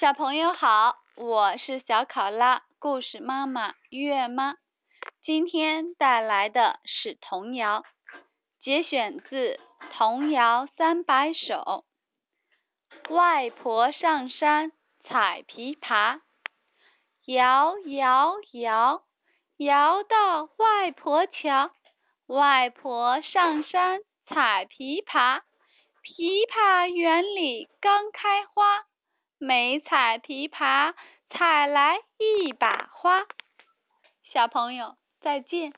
小朋友好，我是小考拉故事妈妈月妈，今天带来的是童谣，节选自《童谣三百首》。外婆上山采枇杷，摇摇摇，摇到外婆桥。外婆上山采枇杷，枇杷园里刚开花。没采枇杷，采来一把花。小朋友，再见。